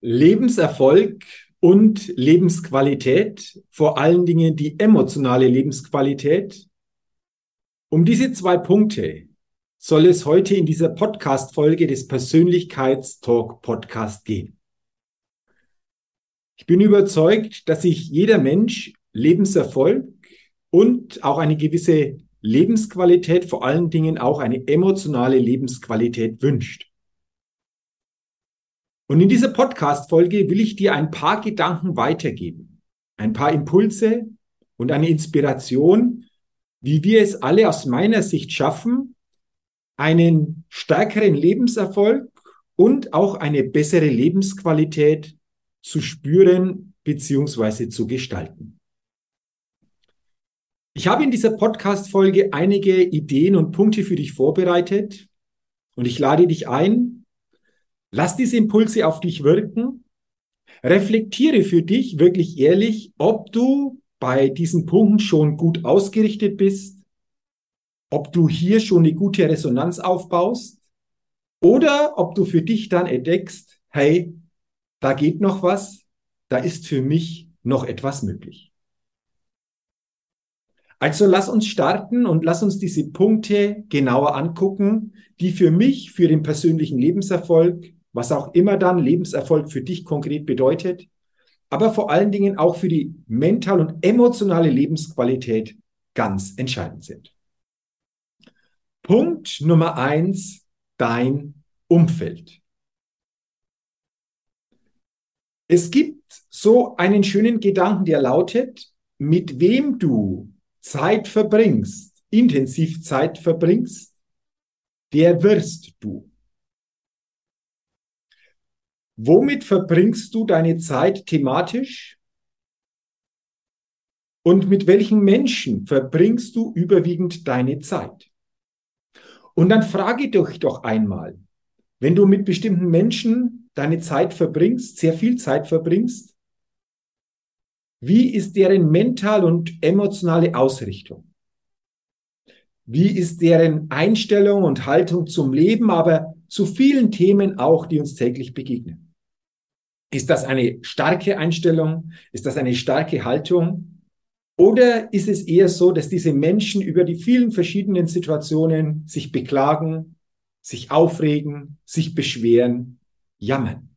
Lebenserfolg und Lebensqualität, vor allen Dingen die emotionale Lebensqualität. Um diese zwei Punkte soll es heute in dieser Podcast-Folge des Persönlichkeitstalk Podcast gehen. Ich bin überzeugt, dass sich jeder Mensch Lebenserfolg und auch eine gewisse Lebensqualität, vor allen Dingen auch eine emotionale Lebensqualität wünscht. Und in dieser Podcast-Folge will ich dir ein paar Gedanken weitergeben, ein paar Impulse und eine Inspiration, wie wir es alle aus meiner Sicht schaffen, einen stärkeren Lebenserfolg und auch eine bessere Lebensqualität zu spüren bzw. zu gestalten. Ich habe in dieser Podcast-Folge einige Ideen und Punkte für dich vorbereitet und ich lade dich ein, Lass diese Impulse auf dich wirken. Reflektiere für dich wirklich ehrlich, ob du bei diesen Punkten schon gut ausgerichtet bist, ob du hier schon eine gute Resonanz aufbaust oder ob du für dich dann entdeckst, hey, da geht noch was, da ist für mich noch etwas möglich. Also lass uns starten und lass uns diese Punkte genauer angucken, die für mich, für den persönlichen Lebenserfolg was auch immer dann Lebenserfolg für dich konkret bedeutet, aber vor allen Dingen auch für die mental und emotionale Lebensqualität ganz entscheidend sind. Punkt Nummer eins, dein Umfeld. Es gibt so einen schönen Gedanken, der lautet, mit wem du Zeit verbringst, intensiv Zeit verbringst, der wirst du. Womit verbringst du deine Zeit thematisch? Und mit welchen Menschen verbringst du überwiegend deine Zeit? Und dann frage dich doch einmal, wenn du mit bestimmten Menschen deine Zeit verbringst, sehr viel Zeit verbringst, wie ist deren mental und emotionale Ausrichtung? Wie ist deren Einstellung und Haltung zum Leben, aber zu vielen Themen auch, die uns täglich begegnen? Ist das eine starke Einstellung? Ist das eine starke Haltung? Oder ist es eher so, dass diese Menschen über die vielen verschiedenen Situationen sich beklagen, sich aufregen, sich beschweren, jammern?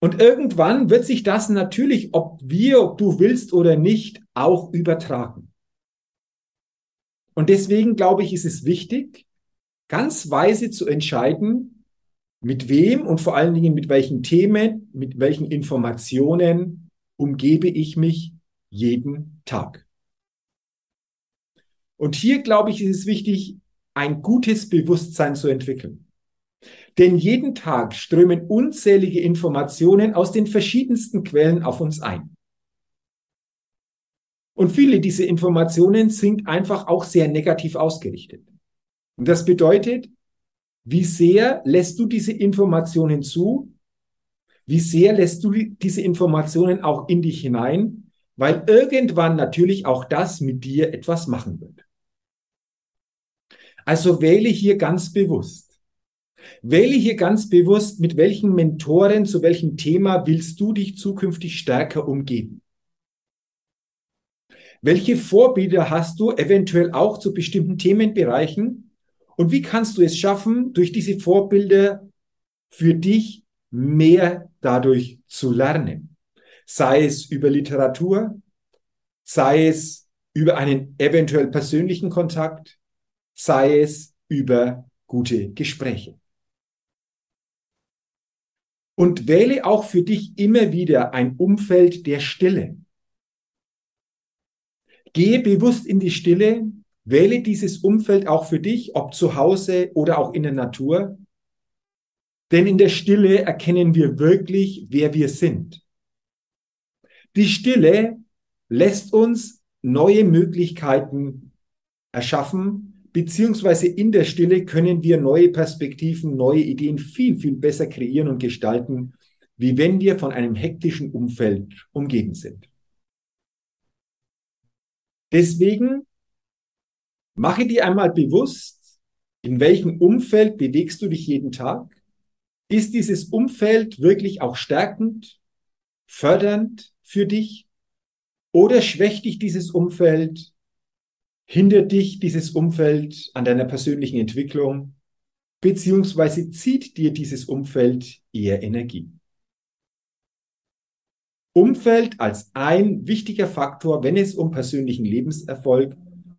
Und irgendwann wird sich das natürlich, ob wir, ob du willst oder nicht, auch übertragen. Und deswegen glaube ich, ist es wichtig, ganz weise zu entscheiden, mit wem und vor allen Dingen mit welchen Themen, mit welchen Informationen umgebe ich mich jeden Tag. Und hier, glaube ich, ist es wichtig, ein gutes Bewusstsein zu entwickeln. Denn jeden Tag strömen unzählige Informationen aus den verschiedensten Quellen auf uns ein. Und viele dieser Informationen sind einfach auch sehr negativ ausgerichtet. Und das bedeutet, wie sehr lässt du diese Informationen zu? Wie sehr lässt du diese Informationen auch in dich hinein? Weil irgendwann natürlich auch das mit dir etwas machen wird. Also wähle hier ganz bewusst. Wähle hier ganz bewusst, mit welchen Mentoren, zu welchem Thema willst du dich zukünftig stärker umgeben? Welche Vorbilder hast du eventuell auch zu bestimmten Themenbereichen? Und wie kannst du es schaffen, durch diese Vorbilder für dich mehr dadurch zu lernen? sei es über Literatur, sei es über einen eventuell persönlichen Kontakt, sei es über gute Gespräche. Und wähle auch für dich immer wieder ein Umfeld der Stille. Gehe bewusst in die Stille, wähle dieses Umfeld auch für dich, ob zu Hause oder auch in der Natur. Denn in der Stille erkennen wir wirklich, wer wir sind. Die Stille lässt uns neue Möglichkeiten erschaffen, beziehungsweise in der Stille können wir neue Perspektiven, neue Ideen viel, viel besser kreieren und gestalten, wie wenn wir von einem hektischen Umfeld umgeben sind. Deswegen mache dir einmal bewusst, in welchem Umfeld bewegst du dich jeden Tag? Ist dieses Umfeld wirklich auch stärkend, fördernd für dich? Oder schwächt dich dieses Umfeld, hindert dich dieses Umfeld an deiner persönlichen Entwicklung, beziehungsweise zieht dir dieses Umfeld eher Energie? Umfeld als ein wichtiger Faktor, wenn es um persönlichen Lebenserfolg,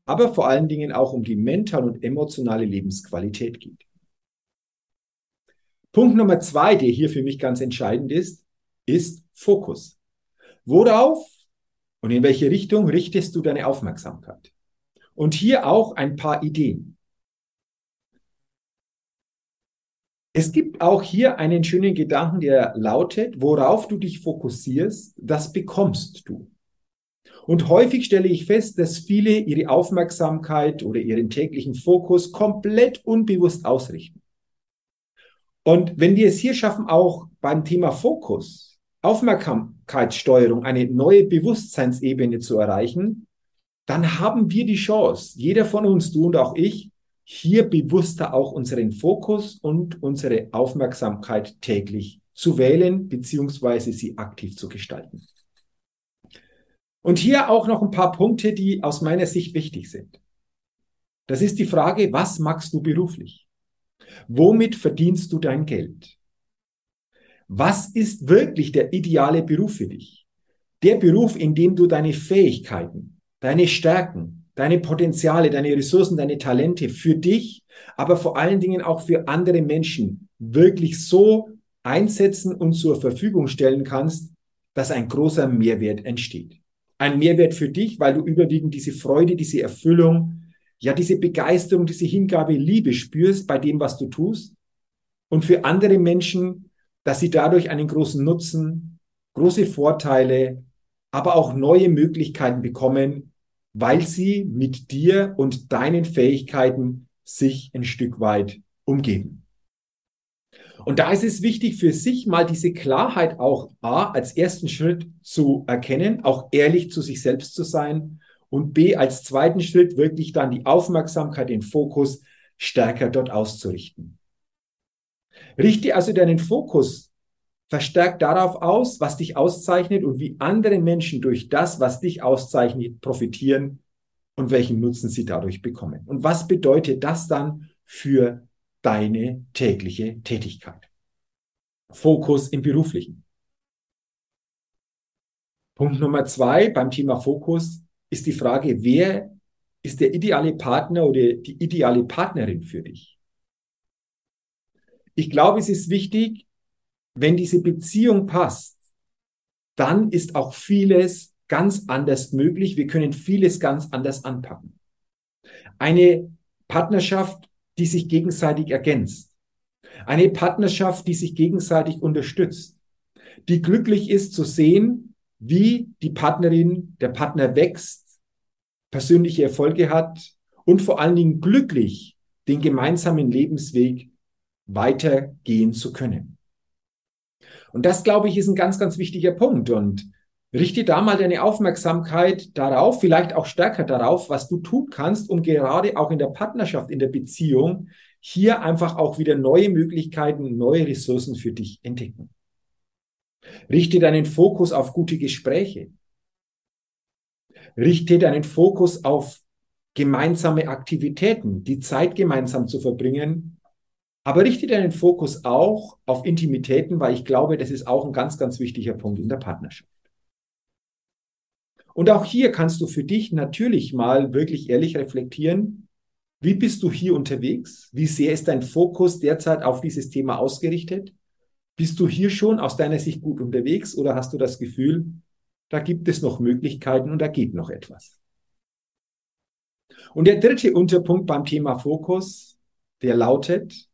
aber vor allen Dingen auch um die mentale und emotionale Lebensqualität geht. Punkt Nummer zwei, der hier für mich ganz entscheidend ist, ist Fokus. Worauf und in welche Richtung richtest du deine Aufmerksamkeit? Und hier auch ein paar Ideen. Es gibt auch hier einen schönen Gedanken, der lautet, worauf du dich fokussierst, das bekommst du. Und häufig stelle ich fest, dass viele ihre Aufmerksamkeit oder ihren täglichen Fokus komplett unbewusst ausrichten. Und wenn wir es hier schaffen, auch beim Thema Fokus, Aufmerksamkeitssteuerung, eine neue Bewusstseinsebene zu erreichen, dann haben wir die Chance, jeder von uns, du und auch ich, hier bewusster auch unseren Fokus und unsere Aufmerksamkeit täglich zu wählen beziehungsweise sie aktiv zu gestalten. Und hier auch noch ein paar Punkte, die aus meiner Sicht wichtig sind. Das ist die Frage, was machst du beruflich? Womit verdienst du dein Geld? Was ist wirklich der ideale Beruf für dich? Der Beruf, in dem du deine Fähigkeiten, deine Stärken, deine Potenziale, deine Ressourcen, deine Talente für dich, aber vor allen Dingen auch für andere Menschen wirklich so einsetzen und zur Verfügung stellen kannst, dass ein großer Mehrwert entsteht. Ein Mehrwert für dich, weil du überwiegend diese Freude, diese Erfüllung, ja, diese Begeisterung, diese Hingabe, Liebe spürst bei dem, was du tust. Und für andere Menschen, dass sie dadurch einen großen Nutzen, große Vorteile, aber auch neue Möglichkeiten bekommen, weil sie mit dir und deinen Fähigkeiten sich ein Stück weit umgeben. Und da ist es wichtig für sich mal diese Klarheit auch A als ersten Schritt zu erkennen, auch ehrlich zu sich selbst zu sein und B als zweiten Schritt wirklich dann die Aufmerksamkeit, den Fokus stärker dort auszurichten. Richte also deinen Fokus verstärkt darauf aus, was dich auszeichnet und wie andere Menschen durch das, was dich auszeichnet, profitieren und welchen Nutzen sie dadurch bekommen. Und was bedeutet das dann für deine tägliche Tätigkeit? Fokus im beruflichen. Punkt Nummer zwei beim Thema Fokus ist die Frage, wer ist der ideale Partner oder die ideale Partnerin für dich? Ich glaube, es ist wichtig, wenn diese Beziehung passt, dann ist auch vieles ganz anders möglich. Wir können vieles ganz anders anpacken. Eine Partnerschaft, die sich gegenseitig ergänzt. Eine Partnerschaft, die sich gegenseitig unterstützt. Die glücklich ist zu sehen, wie die Partnerin, der Partner wächst, persönliche Erfolge hat und vor allen Dingen glücklich den gemeinsamen Lebensweg weitergehen zu können. Und das, glaube ich, ist ein ganz, ganz wichtiger Punkt. Und richte da mal deine Aufmerksamkeit darauf, vielleicht auch stärker darauf, was du tun kannst, um gerade auch in der Partnerschaft, in der Beziehung, hier einfach auch wieder neue Möglichkeiten, neue Ressourcen für dich entdecken. Richte deinen Fokus auf gute Gespräche. Richte deinen Fokus auf gemeinsame Aktivitäten, die Zeit gemeinsam zu verbringen, aber richte deinen Fokus auch auf Intimitäten, weil ich glaube, das ist auch ein ganz, ganz wichtiger Punkt in der Partnerschaft. Und auch hier kannst du für dich natürlich mal wirklich ehrlich reflektieren, wie bist du hier unterwegs? Wie sehr ist dein Fokus derzeit auf dieses Thema ausgerichtet? Bist du hier schon aus deiner Sicht gut unterwegs oder hast du das Gefühl, da gibt es noch Möglichkeiten und da geht noch etwas? Und der dritte Unterpunkt beim Thema Fokus, der lautet,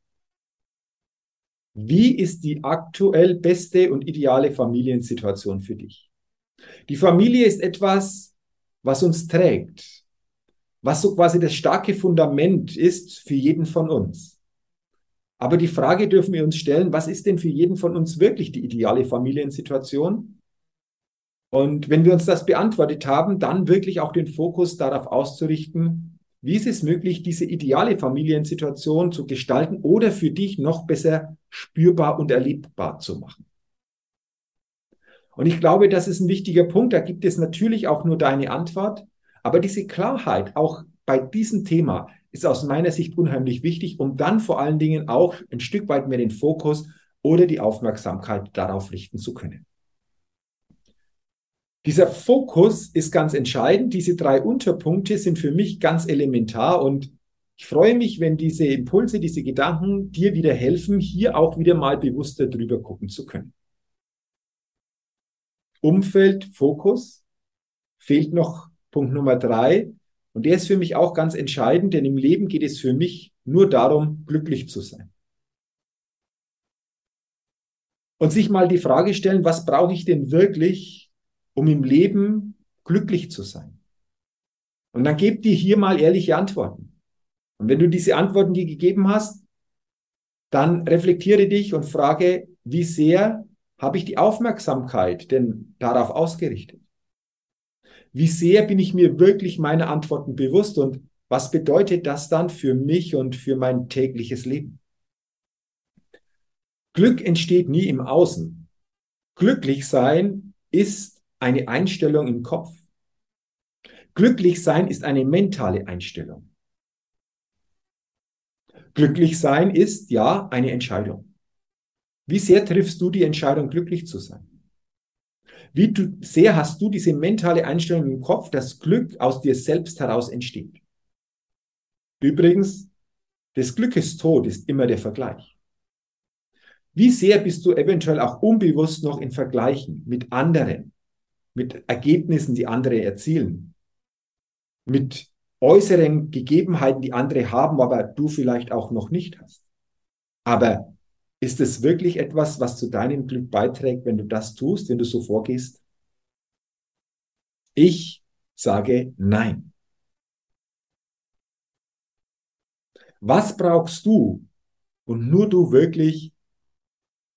wie ist die aktuell beste und ideale Familiensituation für dich? Die Familie ist etwas, was uns trägt, was so quasi das starke Fundament ist für jeden von uns. Aber die Frage dürfen wir uns stellen, was ist denn für jeden von uns wirklich die ideale Familiensituation? Und wenn wir uns das beantwortet haben, dann wirklich auch den Fokus darauf auszurichten, wie ist es möglich, diese ideale Familiensituation zu gestalten oder für dich noch besser spürbar und erlebbar zu machen. Und ich glaube, das ist ein wichtiger Punkt. Da gibt es natürlich auch nur deine Antwort. Aber diese Klarheit auch bei diesem Thema ist aus meiner Sicht unheimlich wichtig, um dann vor allen Dingen auch ein Stück weit mehr den Fokus oder die Aufmerksamkeit darauf richten zu können. Dieser Fokus ist ganz entscheidend. Diese drei Unterpunkte sind für mich ganz elementar und ich freue mich, wenn diese Impulse, diese Gedanken dir wieder helfen, hier auch wieder mal bewusster drüber gucken zu können. Umfeld, Fokus, fehlt noch Punkt Nummer drei. Und der ist für mich auch ganz entscheidend, denn im Leben geht es für mich nur darum, glücklich zu sein. Und sich mal die Frage stellen, was brauche ich denn wirklich, um im Leben glücklich zu sein? Und dann gebt dir hier mal ehrliche Antworten. Und wenn du diese Antworten dir gegeben hast, dann reflektiere dich und frage, wie sehr habe ich die Aufmerksamkeit denn darauf ausgerichtet? wie sehr bin ich mir wirklich meine Antworten bewusst und was bedeutet das dann für mich und für mein tägliches Leben? Glück entsteht nie im Außen. Glücklich sein ist eine Einstellung im Kopf. Glücklich sein ist eine mentale Einstellung. Glücklich sein ist ja eine Entscheidung. Wie sehr triffst du die Entscheidung, glücklich zu sein? Wie du, sehr hast du diese mentale Einstellung im Kopf, dass Glück aus dir selbst heraus entsteht. Übrigens, des Glückes Tod ist immer der Vergleich. Wie sehr bist du eventuell auch unbewusst noch in Vergleichen mit anderen, mit Ergebnissen, die andere erzielen, mit äußeren Gegebenheiten, die andere haben, aber du vielleicht auch noch nicht hast. Aber ist es wirklich etwas, was zu deinem Glück beiträgt, wenn du das tust, wenn du so vorgehst? Ich sage nein. Was brauchst du und nur du wirklich,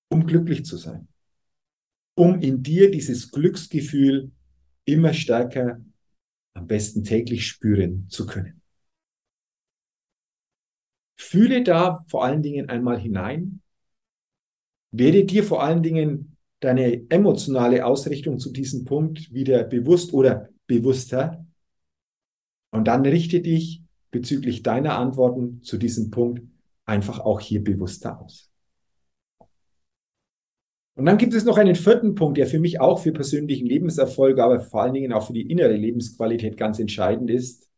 um glücklich zu sein? Um in dir dieses Glücksgefühl immer stärker, am besten täglich spüren zu können. Fühle da vor allen Dingen einmal hinein, werde dir vor allen Dingen deine emotionale Ausrichtung zu diesem Punkt wieder bewusst oder bewusster. Und dann richte dich bezüglich deiner Antworten zu diesem Punkt einfach auch hier bewusster aus. Und dann gibt es noch einen vierten Punkt, der für mich auch für persönlichen Lebenserfolg, aber vor allen Dingen auch für die innere Lebensqualität ganz entscheidend ist.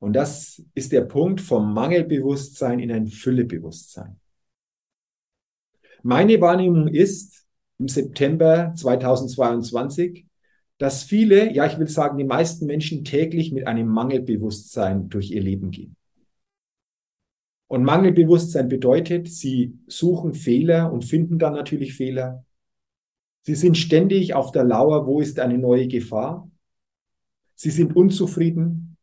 Und das ist der Punkt vom Mangelbewusstsein in ein Füllebewusstsein. Meine Wahrnehmung ist im September 2022, dass viele, ja, ich will sagen, die meisten Menschen täglich mit einem Mangelbewusstsein durch ihr Leben gehen. Und Mangelbewusstsein bedeutet, sie suchen Fehler und finden dann natürlich Fehler. Sie sind ständig auf der Lauer, wo ist eine neue Gefahr? Sie sind unzufrieden.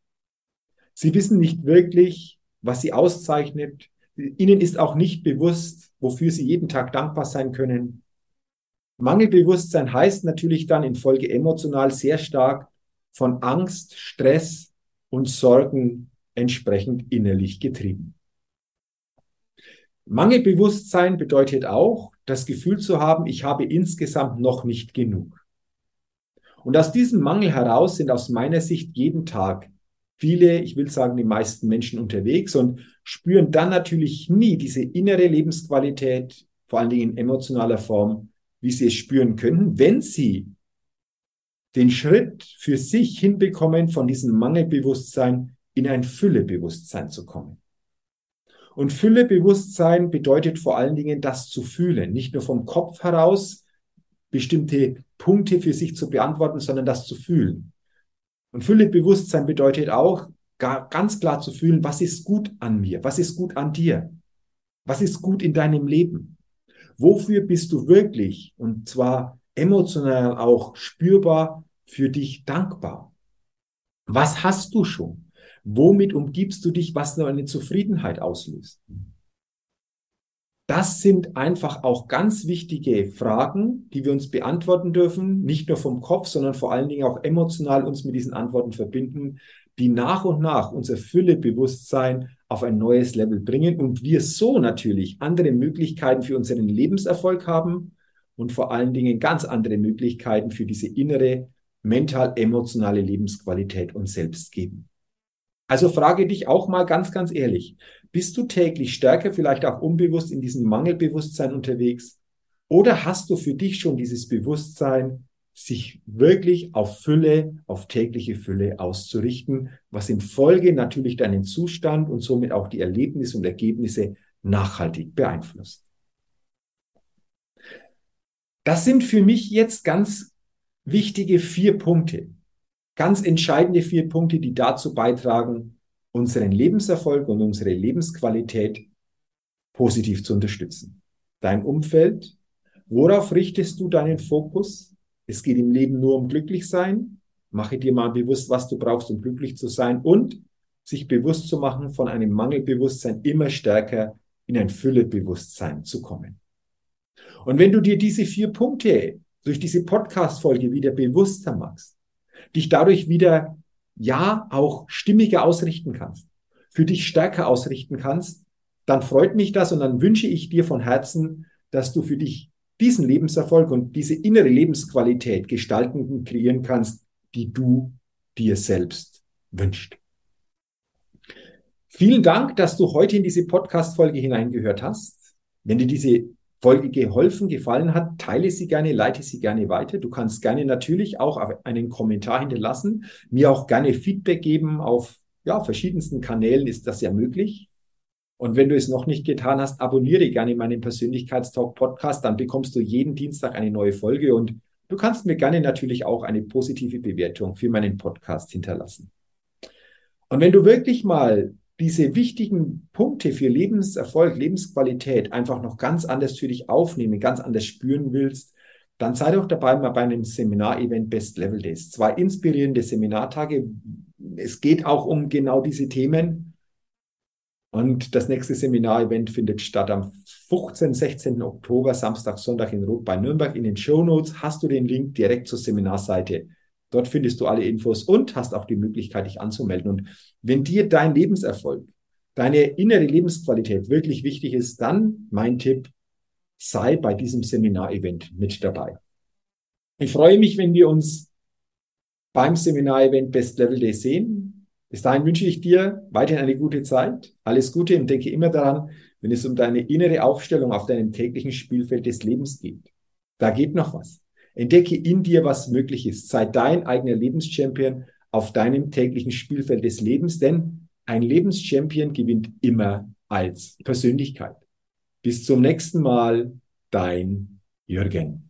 Sie wissen nicht wirklich, was sie auszeichnet. Ihnen ist auch nicht bewusst, wofür sie jeden Tag dankbar sein können. Mangelbewusstsein heißt natürlich dann in Folge emotional sehr stark von Angst, Stress und Sorgen entsprechend innerlich getrieben. Mangelbewusstsein bedeutet auch, das Gefühl zu haben, ich habe insgesamt noch nicht genug. Und aus diesem Mangel heraus sind aus meiner Sicht jeden Tag viele, ich will sagen, die meisten Menschen unterwegs und spüren dann natürlich nie diese innere Lebensqualität, vor allen Dingen in emotionaler Form, wie sie es spüren könnten, wenn sie den Schritt für sich hinbekommen, von diesem Mangelbewusstsein in ein Füllebewusstsein zu kommen. Und Füllebewusstsein bedeutet vor allen Dingen das zu fühlen, nicht nur vom Kopf heraus bestimmte Punkte für sich zu beantworten, sondern das zu fühlen. Und Füllebewusstsein bedeutet auch ganz klar zu fühlen, was ist gut an mir, was ist gut an dir, was ist gut in deinem Leben. Wofür bist du wirklich und zwar emotional auch spürbar für dich dankbar? Was hast du schon? Womit umgibst du dich, was nur eine Zufriedenheit auslöst? Das sind einfach auch ganz wichtige Fragen, die wir uns beantworten dürfen, nicht nur vom Kopf, sondern vor allen Dingen auch emotional uns mit diesen Antworten verbinden, die nach und nach unser Füllebewusstsein auf ein neues Level bringen und wir so natürlich andere Möglichkeiten für unseren Lebenserfolg haben und vor allen Dingen ganz andere Möglichkeiten für diese innere mental-emotionale Lebensqualität uns selbst geben. Also frage dich auch mal ganz, ganz ehrlich, bist du täglich stärker, vielleicht auch unbewusst in diesem Mangelbewusstsein unterwegs? Oder hast du für dich schon dieses Bewusstsein, sich wirklich auf Fülle, auf tägliche Fülle auszurichten, was in Folge natürlich deinen Zustand und somit auch die Erlebnisse und Ergebnisse nachhaltig beeinflusst? Das sind für mich jetzt ganz wichtige vier Punkte, ganz entscheidende vier Punkte, die dazu beitragen, unseren Lebenserfolg und unsere Lebensqualität positiv zu unterstützen. Dein Umfeld, worauf richtest du deinen Fokus? Es geht im Leben nur um glücklich sein. Mache dir mal bewusst, was du brauchst, um glücklich zu sein und sich bewusst zu machen, von einem Mangelbewusstsein immer stärker in ein Füllebewusstsein zu kommen. Und wenn du dir diese vier Punkte durch diese Podcast-Folge wieder bewusster machst, dich dadurch wieder, ja, auch stimmiger ausrichten kannst, für dich stärker ausrichten kannst, dann freut mich das und dann wünsche ich dir von Herzen, dass du für dich diesen Lebenserfolg und diese innere Lebensqualität gestalten und kreieren kannst, die du dir selbst wünscht. Vielen Dank, dass du heute in diese Podcast-Folge hineingehört hast. Wenn dir diese Folge geholfen, gefallen hat, teile sie gerne, leite sie gerne weiter. Du kannst gerne natürlich auch einen Kommentar hinterlassen, mir auch gerne Feedback geben auf ja, verschiedensten Kanälen ist das ja möglich. Und wenn du es noch nicht getan hast, abonniere gerne meinen Persönlichkeitstalk Podcast, dann bekommst du jeden Dienstag eine neue Folge und du kannst mir gerne natürlich auch eine positive Bewertung für meinen Podcast hinterlassen. Und wenn du wirklich mal diese wichtigen Punkte für Lebenserfolg, Lebensqualität einfach noch ganz anders für dich aufnehmen, ganz anders spüren willst, dann sei doch dabei mal bei einem Seminarevent Best Level Days. Zwei inspirierende Seminartage. Es geht auch um genau diese Themen. Und das nächste Seminarevent findet statt am 15. 16. Oktober, Samstag, Sonntag in Rot bei Nürnberg. In den Show Notes hast du den Link direkt zur Seminarseite. Dort findest du alle Infos und hast auch die Möglichkeit, dich anzumelden. Und wenn dir dein Lebenserfolg, deine innere Lebensqualität wirklich wichtig ist, dann mein Tipp, sei bei diesem Seminarevent mit dabei. Ich freue mich, wenn wir uns beim Seminarevent Best Level Day sehen. Bis dahin wünsche ich dir weiterhin eine gute Zeit. Alles Gute und denke immer daran, wenn es um deine innere Aufstellung auf deinem täglichen Spielfeld des Lebens geht. Da geht noch was. Entdecke in dir, was möglich ist. Sei dein eigener Lebenschampion auf deinem täglichen Spielfeld des Lebens, denn ein Lebenschampion gewinnt immer als Persönlichkeit. Bis zum nächsten Mal, dein Jürgen.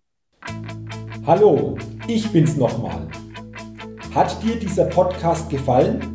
Hallo, ich bin's nochmal. Hat dir dieser Podcast gefallen?